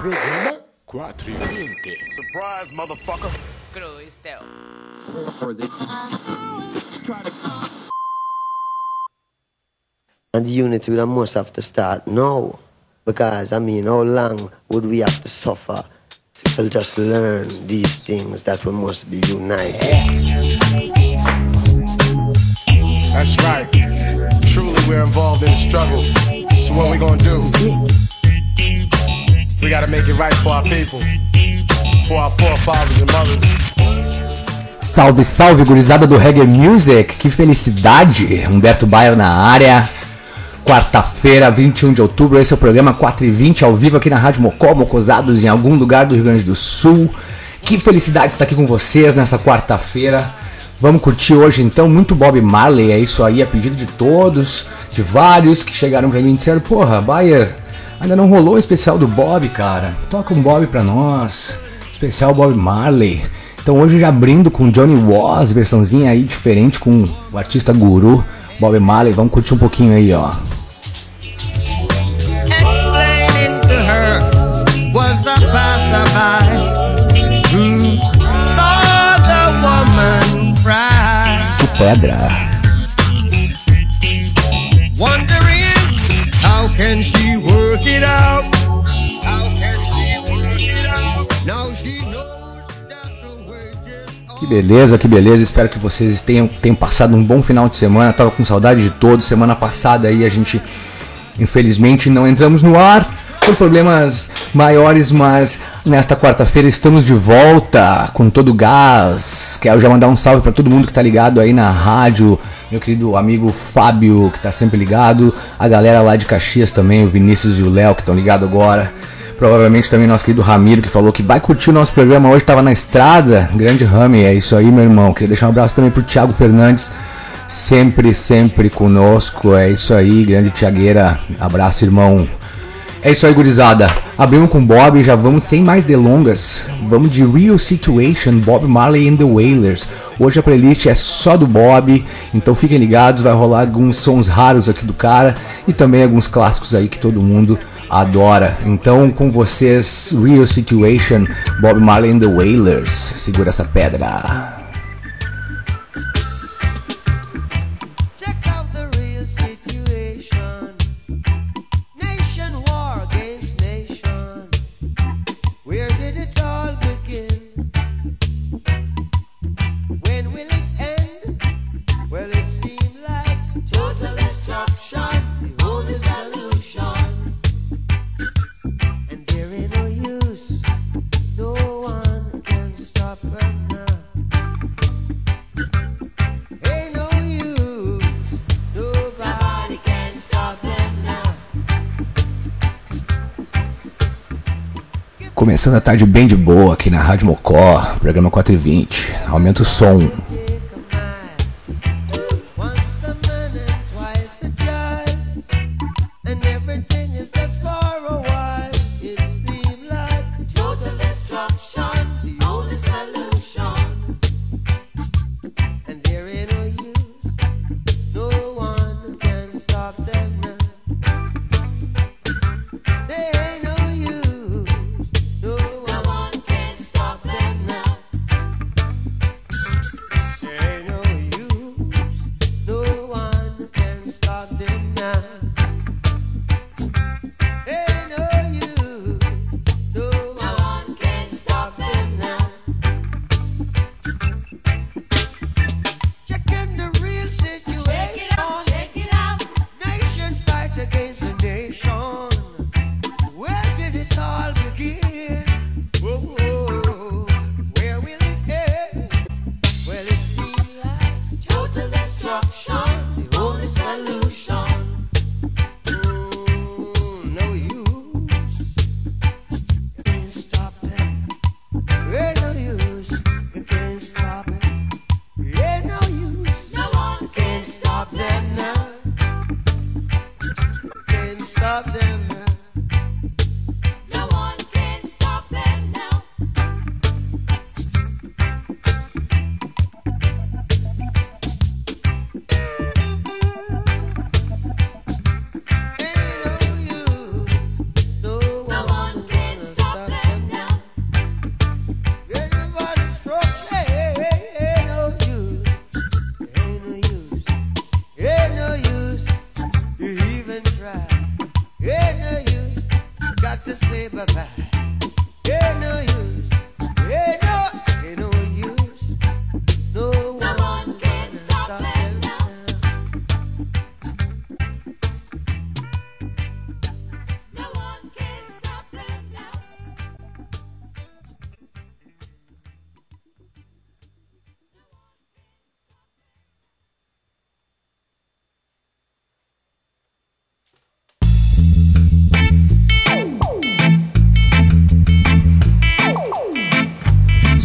Programa 420. Surprise, motherfucker. Cruz, Theo. And the unity we must have to start now. Because, I mean, how long would we have to suffer to just learn these things that we must be united? That's right. Truly, we're involved in the struggle. So what we gonna do? We gotta make it right for our people, for our forefathers and mothers. Salve, salve, gurizada do Reggae Music, que felicidade! Humberto Baio na área. Quarta-feira, 21 de outubro, esse é o programa 4 e 20 ao vivo aqui na Rádio Mocó, Mocosados, em algum lugar do Rio Grande do Sul. Que felicidade estar aqui com vocês nessa quarta-feira. Vamos curtir hoje então muito Bob Marley, é isso aí, a pedido de todos, de vários que chegaram pra mim e disseram: Porra, Bayer, ainda não rolou o especial do Bob, cara. Toca um Bob pra nós, especial Bob Marley. Então hoje já abrindo com Johnny Was, versãozinha aí diferente com o artista guru Bob Marley. Vamos curtir um pouquinho aí, ó. explaining beleza, que beleza. Espero que vocês tenham, tenham passado um bom final de semana. Tava com saudade de todos. Semana passada aí a gente, infelizmente, não entramos no ar por problemas maiores, mas nesta quarta-feira estamos de volta com todo o gás. Quero já mandar um salve para todo mundo que tá ligado aí na rádio. Meu querido amigo Fábio, que tá sempre ligado. A galera lá de Caxias também, o Vinícius e o Léo, que estão ligados agora. Provavelmente também nosso querido Ramiro, que falou que vai curtir o nosso programa hoje, tava na estrada. Grande Rami, é isso aí, meu irmão. Queria deixar um abraço também pro Thiago Fernandes, sempre, sempre conosco. É isso aí, grande Tiagueira. Abraço, irmão. É isso aí, gurizada. Abrimos com Bob e já vamos sem mais delongas. Vamos de Real Situation, Bob Marley and the Wailers. Hoje a playlist é só do Bob, então fiquem ligados, vai rolar alguns sons raros aqui do cara e também alguns clássicos aí que todo mundo adora. Então, com vocês, Real Situation, Bob Marley and the Wailers. Segura essa pedra. Começando a tarde bem de boa aqui na Rádio Mocó, programa 420. Aumenta o som.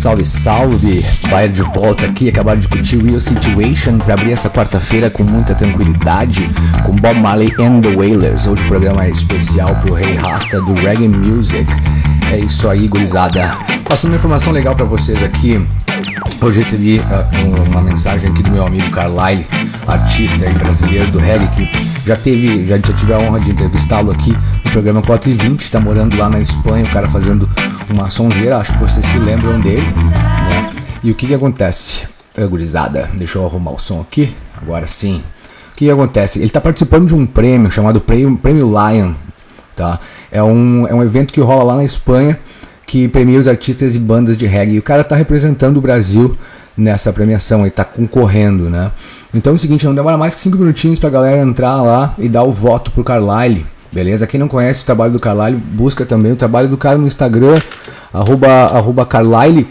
Salve, salve! Bayer de volta aqui, acabaram de curtir Real Situation para abrir essa quarta-feira com muita tranquilidade com Bob Marley and the Wailers. Hoje o programa é especial pro Rei Rasta do Reggae Music. É isso aí, gurizada. Passando uma informação legal para vocês aqui. Hoje recebi uh, uma mensagem aqui do meu amigo Carlyle, artista brasileiro do reggae, que já teve, já, já tive a honra de entrevistá-lo aqui no programa 4 e 20, tá morando lá na Espanha, o cara fazendo uma sonzeira, acho que vocês se lembram dele, né? E o que que acontece? Gurizada, deixa eu arrumar o som aqui, agora sim. O que que acontece? Ele tá participando de um prêmio chamado Prêmio, Lion, tá? É um, é um evento que rola lá na Espanha, que premia os artistas e bandas de reggae. E o cara tá representando o Brasil nessa premiação, e tá concorrendo, né? Então é o seguinte, não demora mais que 5 minutinhos pra galera entrar lá e dar o voto pro Carlyle, beleza? Quem não conhece o trabalho do Carlyle, busca também o trabalho do cara no Instagram, arroba, arroba Carlyle.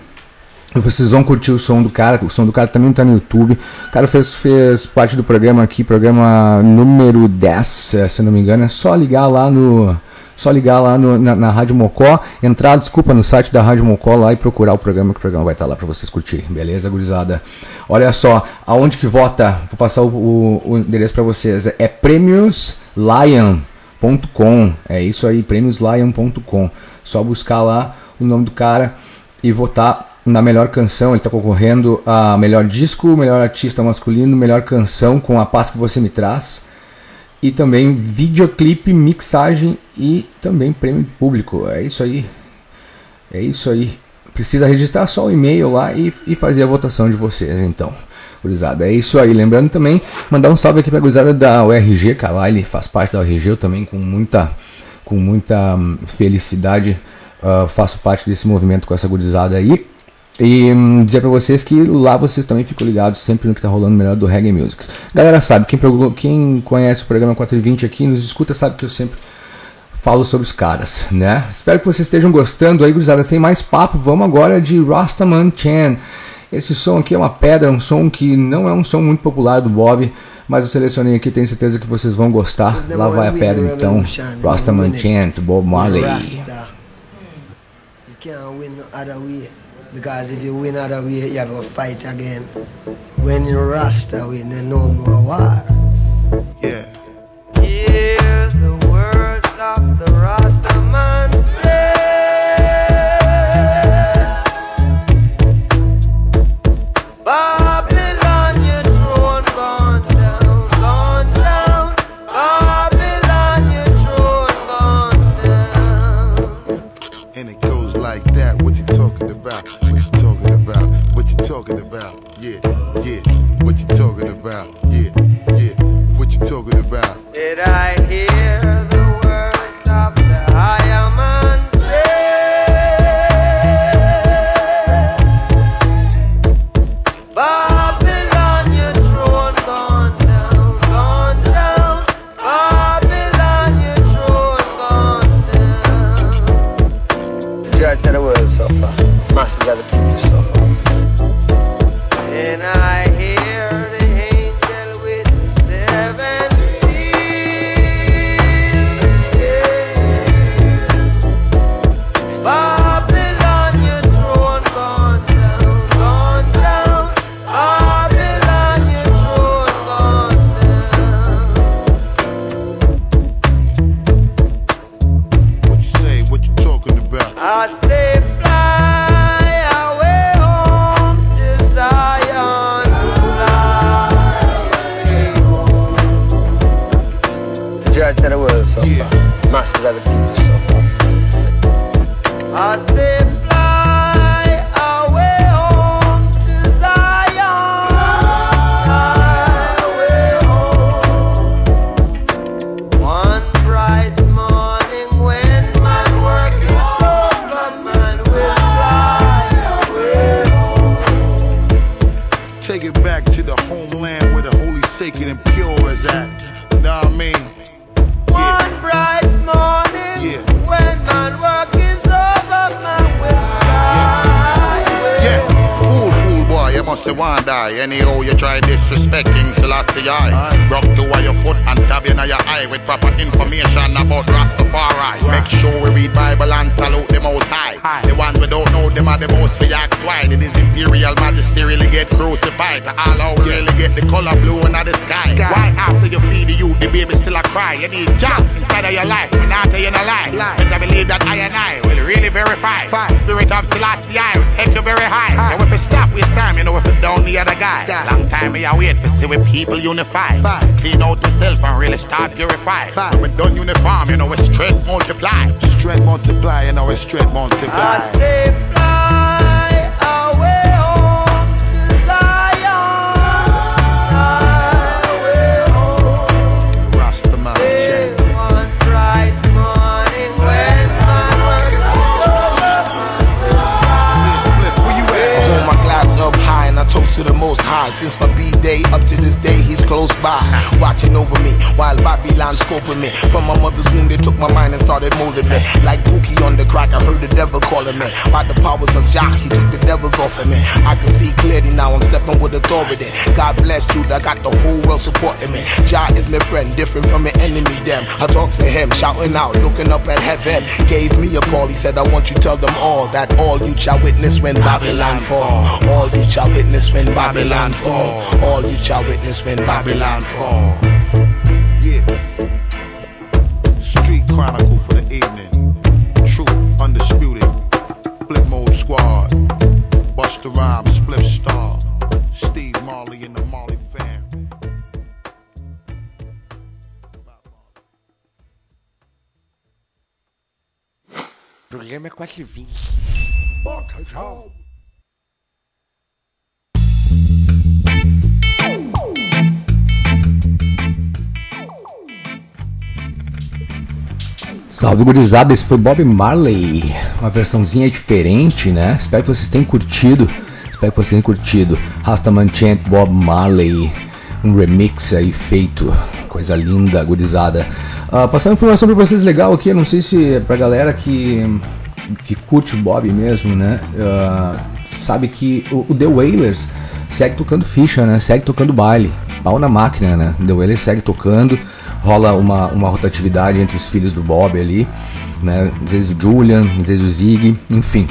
Vocês vão curtir o som do cara, o som do cara também tá no YouTube. O cara fez, fez parte do programa aqui, programa número 10, se não me engano. É só ligar lá no, só ligar lá no, na, na, Rádio Mocó, entrar, desculpa, no site da Rádio Mocó lá e procurar o programa, que o programa vai estar lá para vocês curtirem, beleza, gurizada? Olha só, aonde que vota? Vou passar o, o, o endereço para vocês. É prêmioslion.com. É isso aí, prêmioslion.com. Só buscar lá o nome do cara e votar na melhor canção. Ele está concorrendo a melhor disco, melhor artista masculino, melhor canção com a paz que você me traz e também videoclipe, mixagem e também prêmio público. É isso aí. É isso aí. Precisa registrar só o e-mail lá e, e fazer a votação de vocês, então. Gurizada, é isso aí. Lembrando também, mandar um salve aqui pra gurizada da URG, cara. Ele faz parte da URG, eu também com muita, com muita hum, felicidade uh, faço parte desse movimento com essa gurizada aí. E hum, dizer pra vocês que lá vocês também ficam ligados sempre no que tá rolando melhor do Reggae Music. Galera sabe, quem, quem conhece o programa 420 aqui, nos escuta, sabe que eu sempre falo sobre os caras, né? Espero que vocês estejam gostando aí, gurizada. Sem mais papo, vamos agora de Rastaman Chan. Esse som aqui é uma pedra, um som que não é um som muito popular do Bob, mas eu selecionei aqui, tenho certeza que vocês vão gostar. Lá vai a pedra então, Rastaman Chan, Bob Marley. Because if you win other way, you have to fight again. When you Rasta win, then no more war. Yeah. Hear the words of the Rasta man say. About? Read Bible and salute the most high. The ones we don't know, them are the most we why. Did his imperial majesty really get crucified? To all out really get the color blue in the sky. Why after you feed the youth, the baby still a cry? You need job inside of your life, and after you no lie. Better believe that I and I will really verify. Spirit of I will take you very high. And if it stop, waste time, you know if it down the other guy. Long time me I wait for see we people unify. Clean out yourself and really start purify. When done uniform, you know we straight multiply. Straight multiply, you know it's straight multiply. I say fly toast to the most high. Since my B day up to this day, he's close by, watching over me while Babylon scoping me. From my mother's womb, they took my mind and started molding me. Like Pookie on the crack, I heard the devil calling me. By the powers of Jah, he took the devils off of me. I can see clearly now, I'm stepping with authority. God bless you, I got the whole world supporting me. Jah is my friend, different from an enemy. Them, I talk to him, shouting out, looking up at heaven. Gave me a call, he said, I want you to tell them all that all you shall witness when Babylon fall. All you shall witness when Babylon fall. All you shall witness when Babylon fall. Yeah. Street Chronicle for the evening. Truth, undisputed. Flip mode squad. Busta Rhymes, Split Star. Steve Marley and the Marley fam. programa é quase 20. Bota, tchau. Salve gurizada, esse foi Bob Marley, uma versãozinha diferente, né? Espero que vocês tenham curtido. Espero que vocês tenham curtido. Rastaman Chant Bob Marley, um remix aí feito, coisa linda, gurizada. Ah, passando informação pra vocês legal aqui, não sei se é pra galera que, que curte o Bob mesmo, né? Ah, sabe que o, o The Wailers segue tocando ficha, né? Segue tocando baile, pau na máquina, né? The Wailers segue tocando rola uma, uma rotatividade entre os filhos do Bob ali, né? Às vezes o Julian, às vezes o Zig, enfim.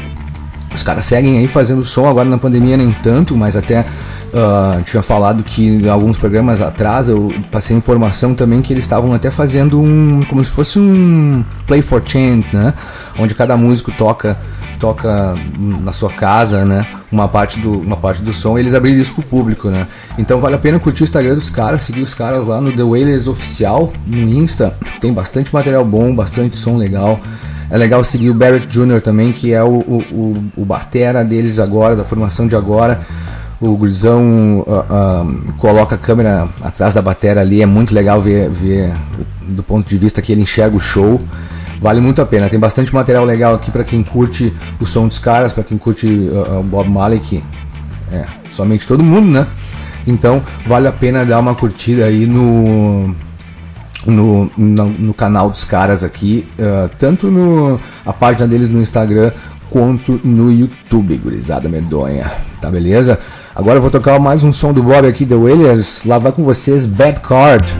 Os caras seguem aí fazendo som, agora na pandemia nem tanto, mas até ah, tinha falado que em alguns programas atrás eu passei informação também que eles estavam até fazendo um. como se fosse um Play for Chant, né? Onde cada músico toca toca na sua casa, né? Uma parte do, uma parte do som, eles abriram isso pro público, né? Então vale a pena curtir o Instagram dos caras, seguir os caras lá no The Wailers Oficial, no Insta. Tem bastante material bom, bastante som legal. É legal seguir o Barrett Jr. também, que é o, o, o, o batera deles agora, da formação de agora. O Gurizão ah, ah, coloca a câmera atrás da batera ali, é muito legal ver, ver do ponto de vista que ele enxerga o show. Vale muito a pena. Tem bastante material legal aqui para quem curte o som dos caras, para quem curte uh, uh, Bob Marley, que é somente todo mundo, né? Então vale a pena dar uma curtida aí no no, no, no canal dos caras aqui, uh, tanto no a página deles no Instagram quanto no YouTube, gurizada medonha. Tá beleza? Agora eu vou tocar mais um som do Bob aqui, The Wailers. Lá vai com vocês, Bad Card.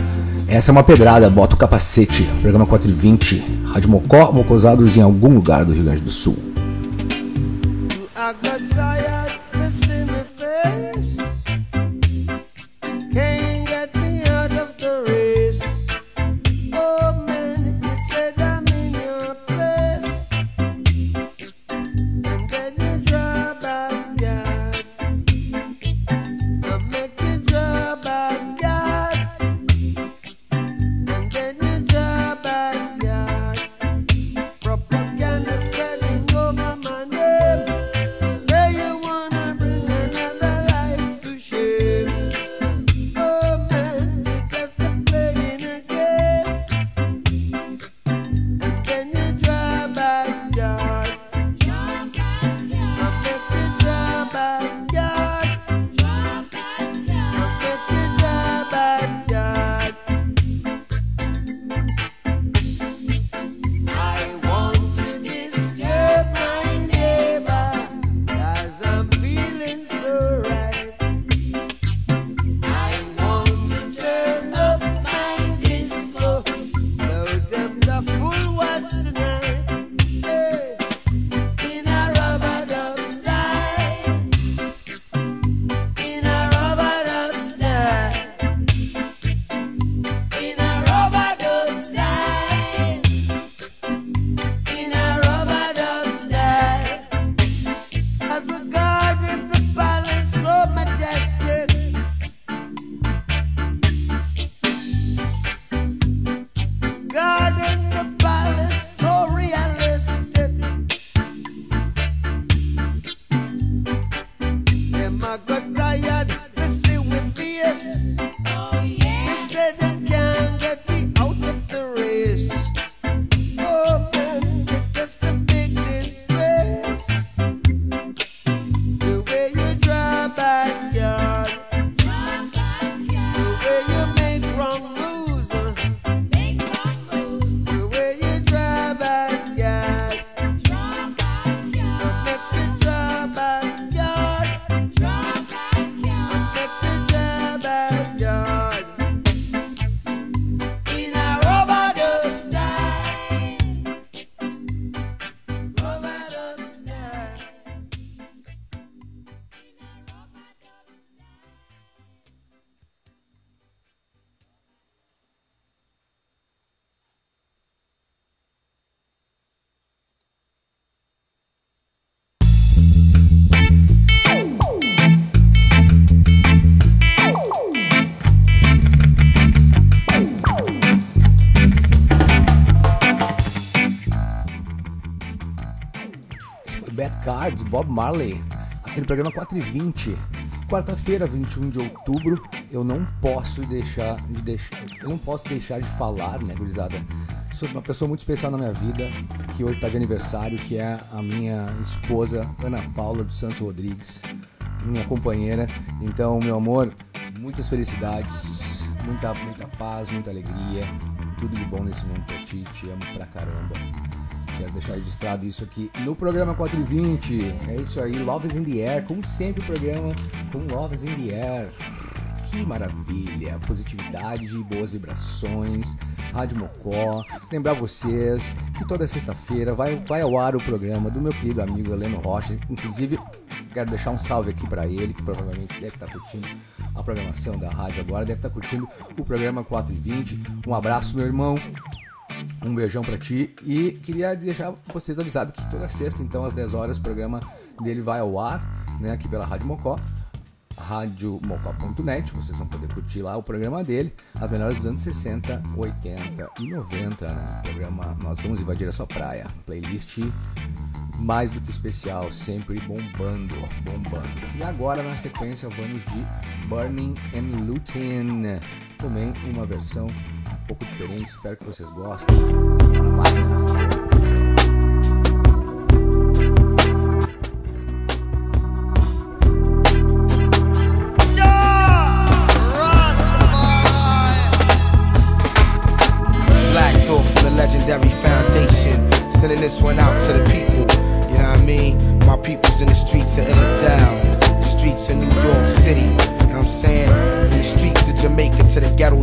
Essa é uma pedrada, bota o capacete. Programa 420, Rádio Mocó, Mocosados em algum lugar do Rio Grande do Sul. Bob Marley, aqui no programa 4 e 20. Quarta-feira, 21 de outubro, eu não posso deixar de deixar, eu não posso deixar de falar, né, gurizada, sobre uma pessoa muito especial na minha vida, que hoje está de aniversário, que é a minha esposa Ana Paula dos Santos Rodrigues, minha companheira. Então, meu amor, muitas felicidades, muita muita paz, muita alegria, tudo de bom nesse mundo pra ti, te amo pra caramba. Quero deixar registrado isso aqui no programa 420. É isso aí, Love is in the Air. Como sempre, o programa com Love is in the Air. Que maravilha! Positividade, boas vibrações, Rádio Mocó. Lembrar vocês que toda sexta-feira vai, vai ao ar o programa do meu querido amigo Heleno Rocha. Inclusive, quero deixar um salve aqui para ele, que provavelmente deve estar curtindo a programação da rádio agora, deve estar curtindo o programa 420. Um abraço, meu irmão. Um beijão pra ti. E queria deixar vocês avisados que toda sexta, então às 10 horas, o programa dele vai ao ar, né, aqui pela Rádio Mocó, radiomocó.net, vocês vão poder curtir lá o programa dele, as melhores dos anos 60, 80 e 90, né, programa Nós Vamos Invadir a Sua Praia, playlist mais do que especial, sempre bombando, bombando. E agora na sequência vamos de Burning and Looting, também uma versão um pouco diferente, espero que vocês gostem. Black Thought from the legendary foundation. Sending this one out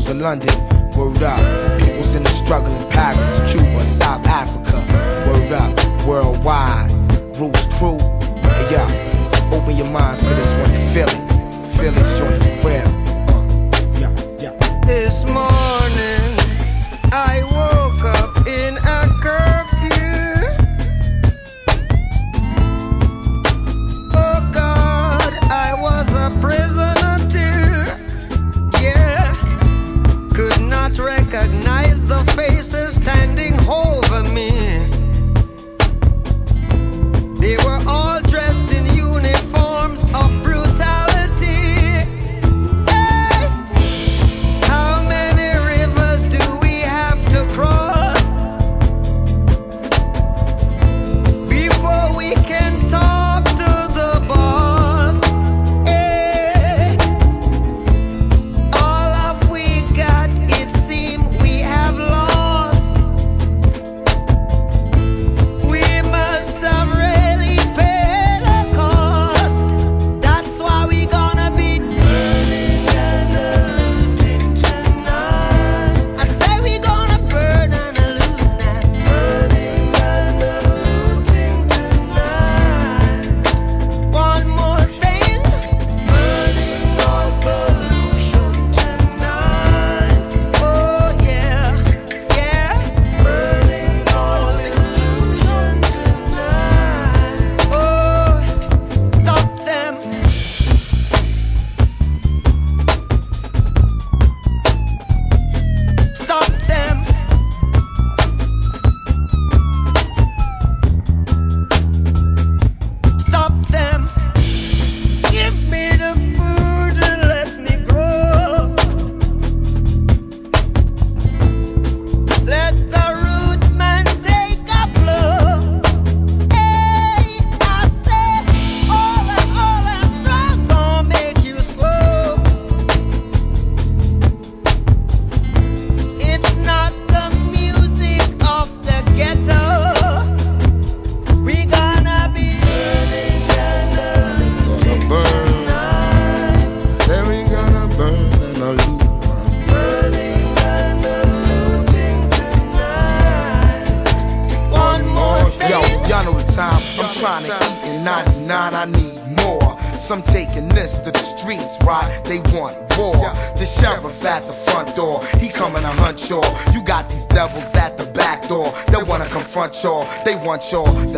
to of London. Word up. People's in the struggle in Paris, Cuba, South Africa. Word up. Worldwide. Roots crew. Hey, yo. Open your minds to this one. Feel it. Feel this joint real. Uh, yeah, yeah. This y'all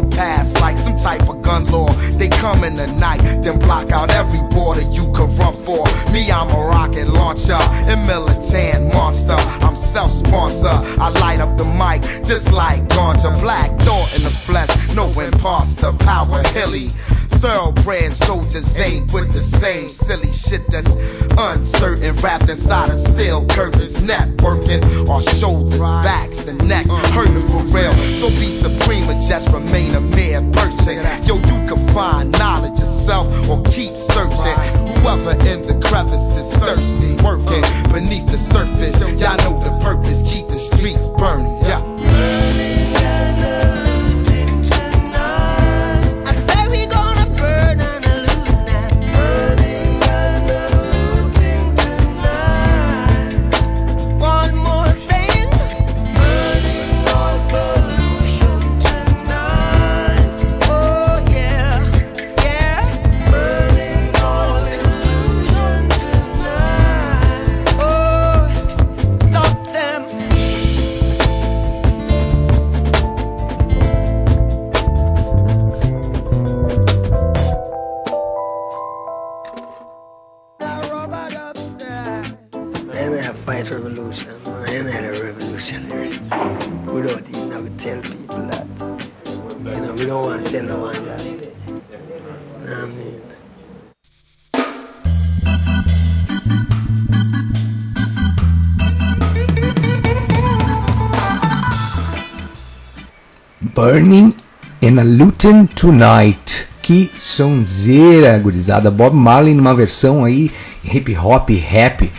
Burning in a Luton Tonight. Que sonzeira, gurizada. Bob Marley numa versão aí hip hop, rap.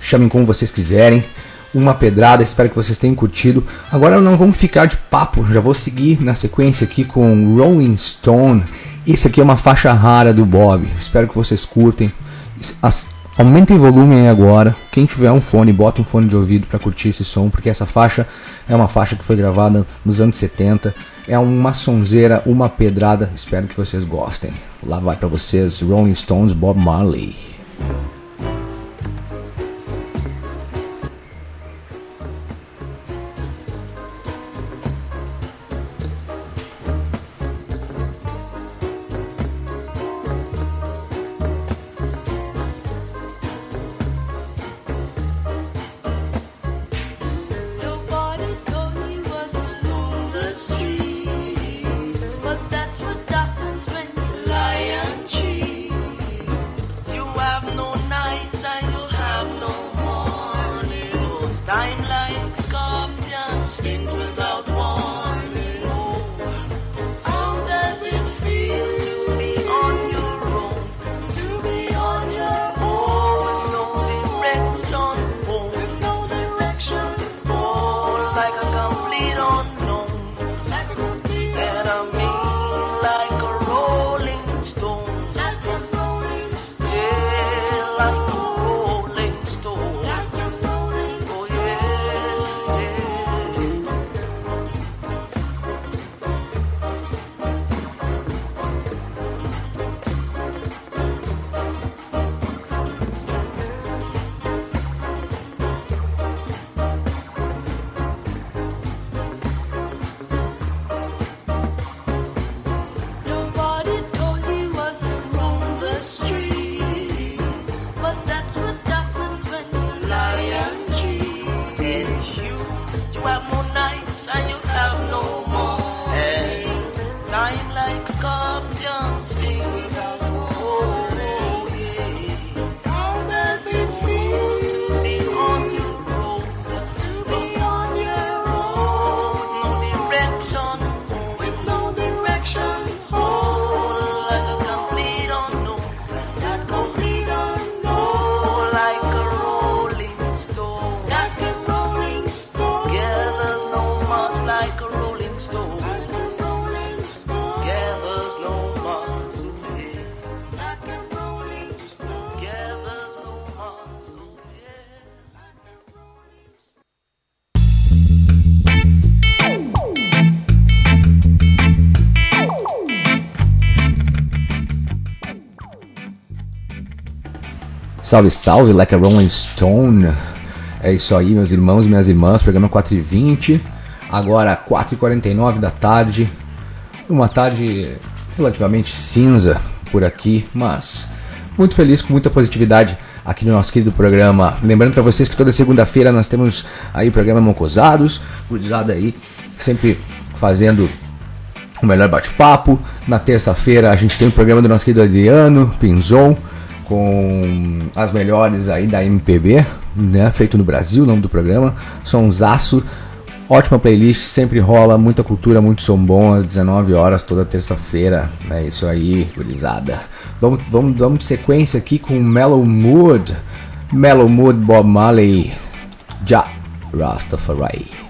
Chamem como vocês quiserem. Uma pedrada, espero que vocês tenham curtido. Agora não vamos ficar de papo, já vou seguir na sequência aqui com Rolling Stone. Esse aqui é uma faixa rara do Bob. Espero que vocês curtem. As- Aumentem o volume aí agora. Quem tiver um fone, bota um fone de ouvido para curtir esse som, porque essa faixa é uma faixa que foi gravada nos anos 70. É uma sonzeira, uma pedrada. Espero que vocês gostem. Lá vai para vocês Rolling Stones, Bob Marley. Salve, salve, like a Rolling Stone. É isso aí, meus irmãos e minhas irmãs. Programa 4 e 20 Agora 4 e 49 da tarde. Uma tarde relativamente cinza por aqui, mas muito feliz com muita positividade aqui no nosso querido programa. Lembrando para vocês que toda segunda-feira nós temos aí o programa Mocosados, gurizada aí sempre fazendo o melhor bate-papo. Na terça-feira a gente tem o programa do nosso querido Adriano Pinzon com as melhores aí da MPB, né? Feito no Brasil, o nome do programa. Sonsaço. Ótima playlist, sempre rola muita cultura, muito som bom às 19 horas toda terça-feira. É isso aí, gurizada. Vamos, vamos, vamos de sequência aqui com Mellow Mood. Mellow Mood Bob Marley. Já Rastafari.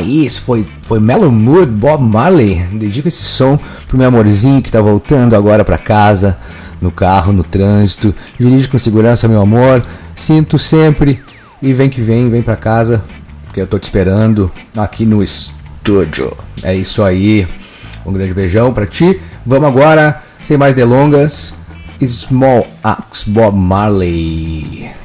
Isso foi, foi Mellow Mood, Bob Marley. Dedico esse som pro meu amorzinho que tá voltando agora pra casa, no carro, no trânsito. Dirige com segurança, meu amor. Sinto sempre. E vem que vem, vem pra casa, que eu tô te esperando aqui no estúdio. É isso aí. Um grande beijão pra ti. Vamos agora, sem mais delongas. Small Axe Bob Marley.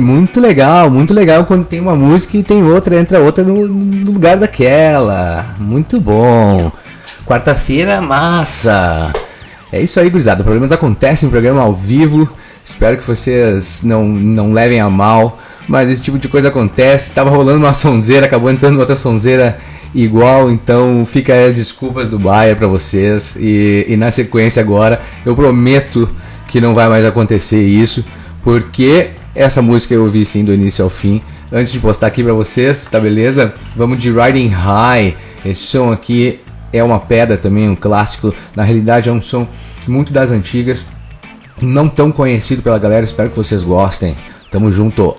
Muito legal, muito legal quando tem uma música e tem outra, entra outra no, no lugar daquela. Muito bom. Quarta-feira, massa. É isso aí, gurizada. Problemas acontecem programa ao vivo. Espero que vocês não, não levem a mal. Mas esse tipo de coisa acontece. Tava rolando uma sonzeira, acabou entrando outra sonzeira igual. Então fica aí as desculpas do Bayer pra vocês. E, e na sequência agora, eu prometo que não vai mais acontecer isso. Porque essa música eu ouvi sim do início ao fim. Antes de postar aqui pra vocês, tá beleza? Vamos de Riding High. Esse som aqui é uma pedra também, um clássico. Na realidade é um som muito das antigas, não tão conhecido pela galera. Espero que vocês gostem. Tamo junto.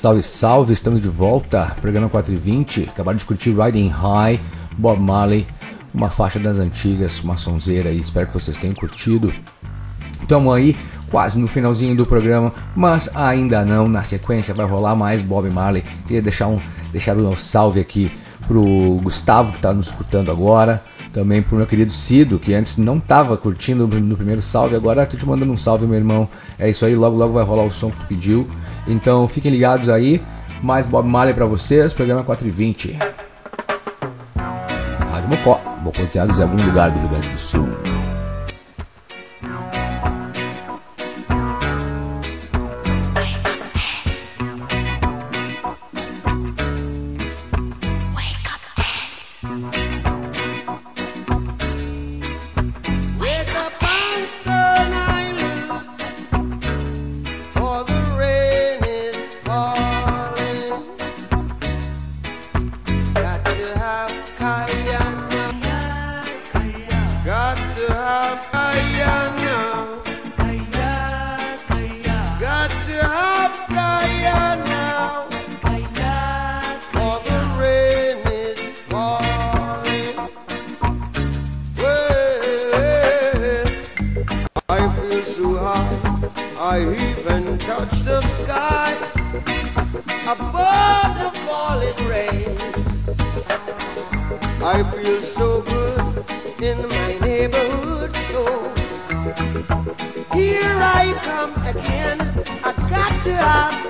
Salve, salve, estamos de volta. Programa 420. Acabaram de curtir Riding High, Bob Marley, uma faixa das antigas, uma sonzeira aí. Espero que vocês tenham curtido. Estamos aí quase no finalzinho do programa, mas ainda não. Na sequência vai rolar mais Bob Marley. Queria deixar um, deixar um salve aqui pro Gustavo que está nos escutando agora. Também pro meu querido Cido, que antes não estava curtindo no primeiro salve, agora tô te mandando um salve, meu irmão. É isso aí, logo logo vai rolar o som que tu pediu. Então fiquem ligados aí. Mais Bob Marley para vocês, programa 420. Rádio Mocó, Mocoteados em algum lugar do Rio Grande do Sul. I feel so good in my neighborhood, so here I come again. I got to have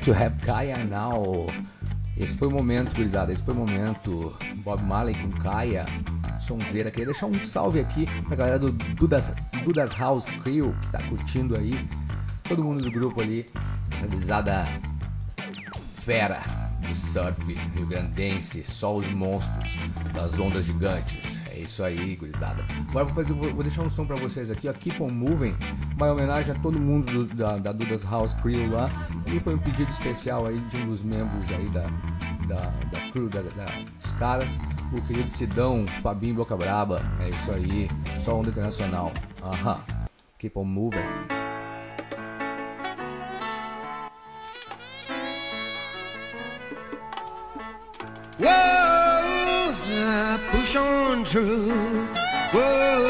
Got to Have Kaya Now. Esse foi o momento, gurizada. Esse foi o momento. Bob Marley com Kaya. Sonzeira. Queria deixar um salve aqui pra galera do Dudas, Dudas House Crew que tá curtindo aí. Todo mundo do grupo ali. Essa gurizada fera do surf rio grandense. Só os monstros das ondas gigantes. Isso aí, gurizada. Agora vou, fazer, vou, deixar um som pra vocês aqui, ó. Keep on Moving. Uma homenagem a todo mundo do- da, da Dudas House Crew lá. E foi um pedido especial aí de um dos membros aí da, da, da crew, da, da- dos caras. O querido Sidão, Fabinho Boca Braba. É isso aí. Só onda internacional. Aham. Keep on Moving. Whoa, I push on through. Whoa,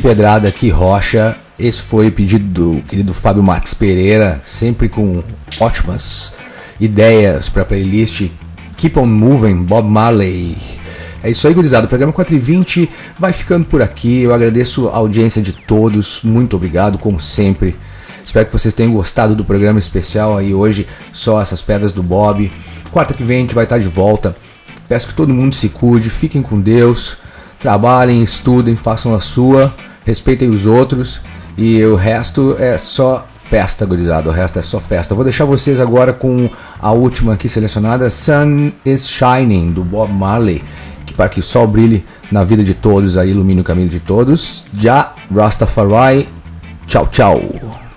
Pedrada, que rocha. Esse foi o pedido do querido Fábio Marques Pereira, sempre com ótimas ideias para playlist Keep on Moving, Bob Marley. É isso aí, gurizada. O programa 4 e 20 vai ficando por aqui. Eu agradeço a audiência de todos. Muito obrigado, como sempre. Espero que vocês tenham gostado do programa especial aí hoje. Só essas pedras do Bob. Quarta que vem a gente vai estar de volta. Peço que todo mundo se cuide, fiquem com Deus, trabalhem, estudem, façam a sua, respeitem os outros e o resto é só festa, gurizada. O resto é só festa. Eu vou deixar vocês agora com a última aqui selecionada, Sun is Shining, do Bob Marley. Que para que o sol brilhe na vida de todos, aí ilumine o caminho de todos. Já Rastafari. Tchau, tchau.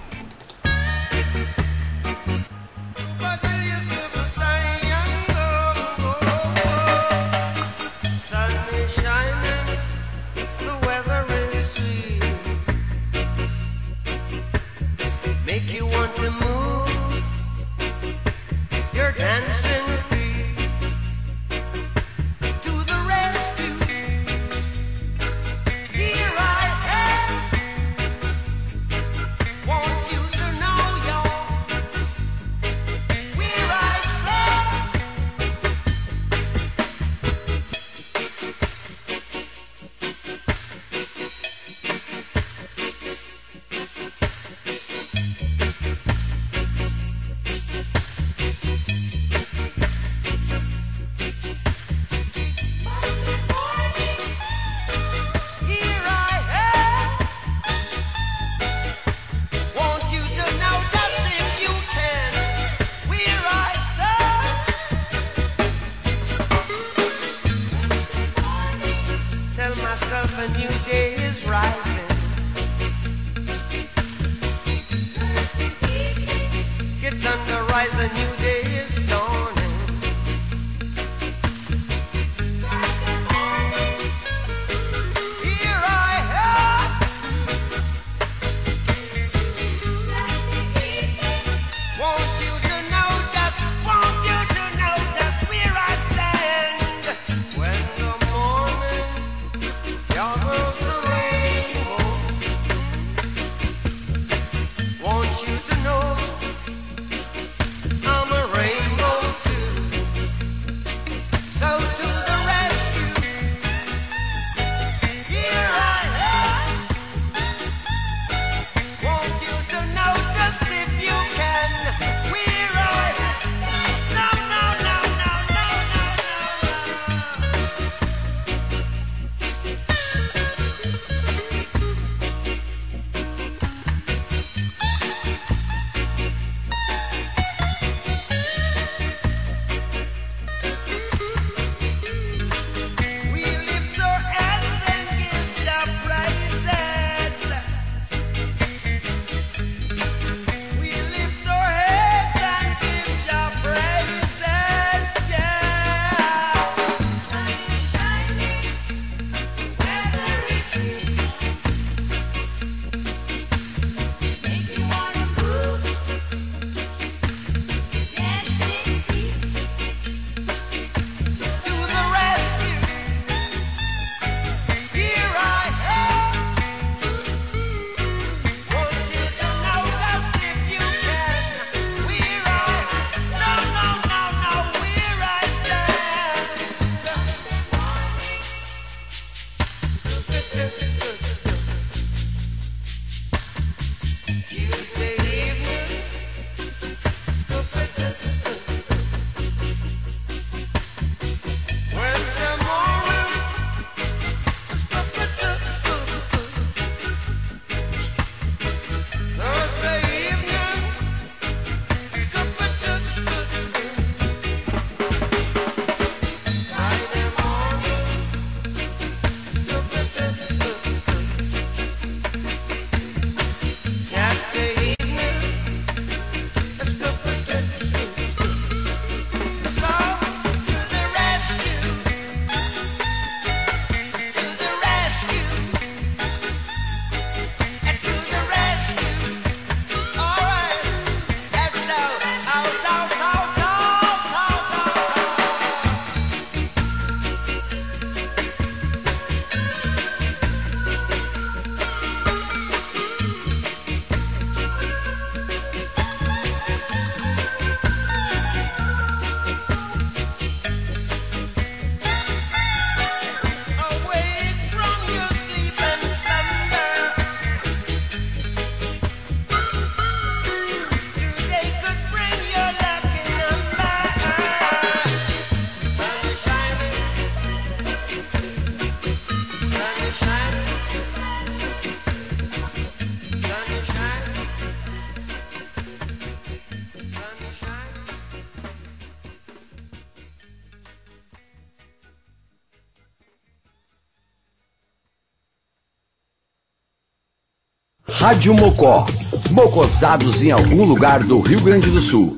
Rádio Mocó. Mocosados em algum lugar do Rio Grande do Sul.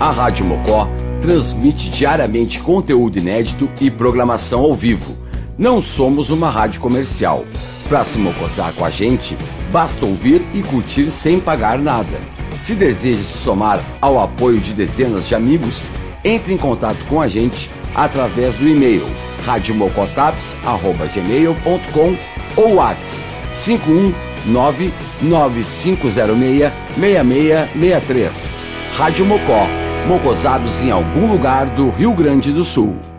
A Rádio Mocó transmite diariamente conteúdo inédito e programação ao vivo. Não somos uma rádio comercial. Para se mocosar com a gente, basta ouvir e curtir sem pagar nada. Se deseja se somar ao apoio de dezenas de amigos, entre em contato com a gente através do e-mail radiomocotaps.gmail.com ou WhatsApp 519 9506 6663. Rádio Mocó, mocosados em algum lugar do Rio Grande do Sul.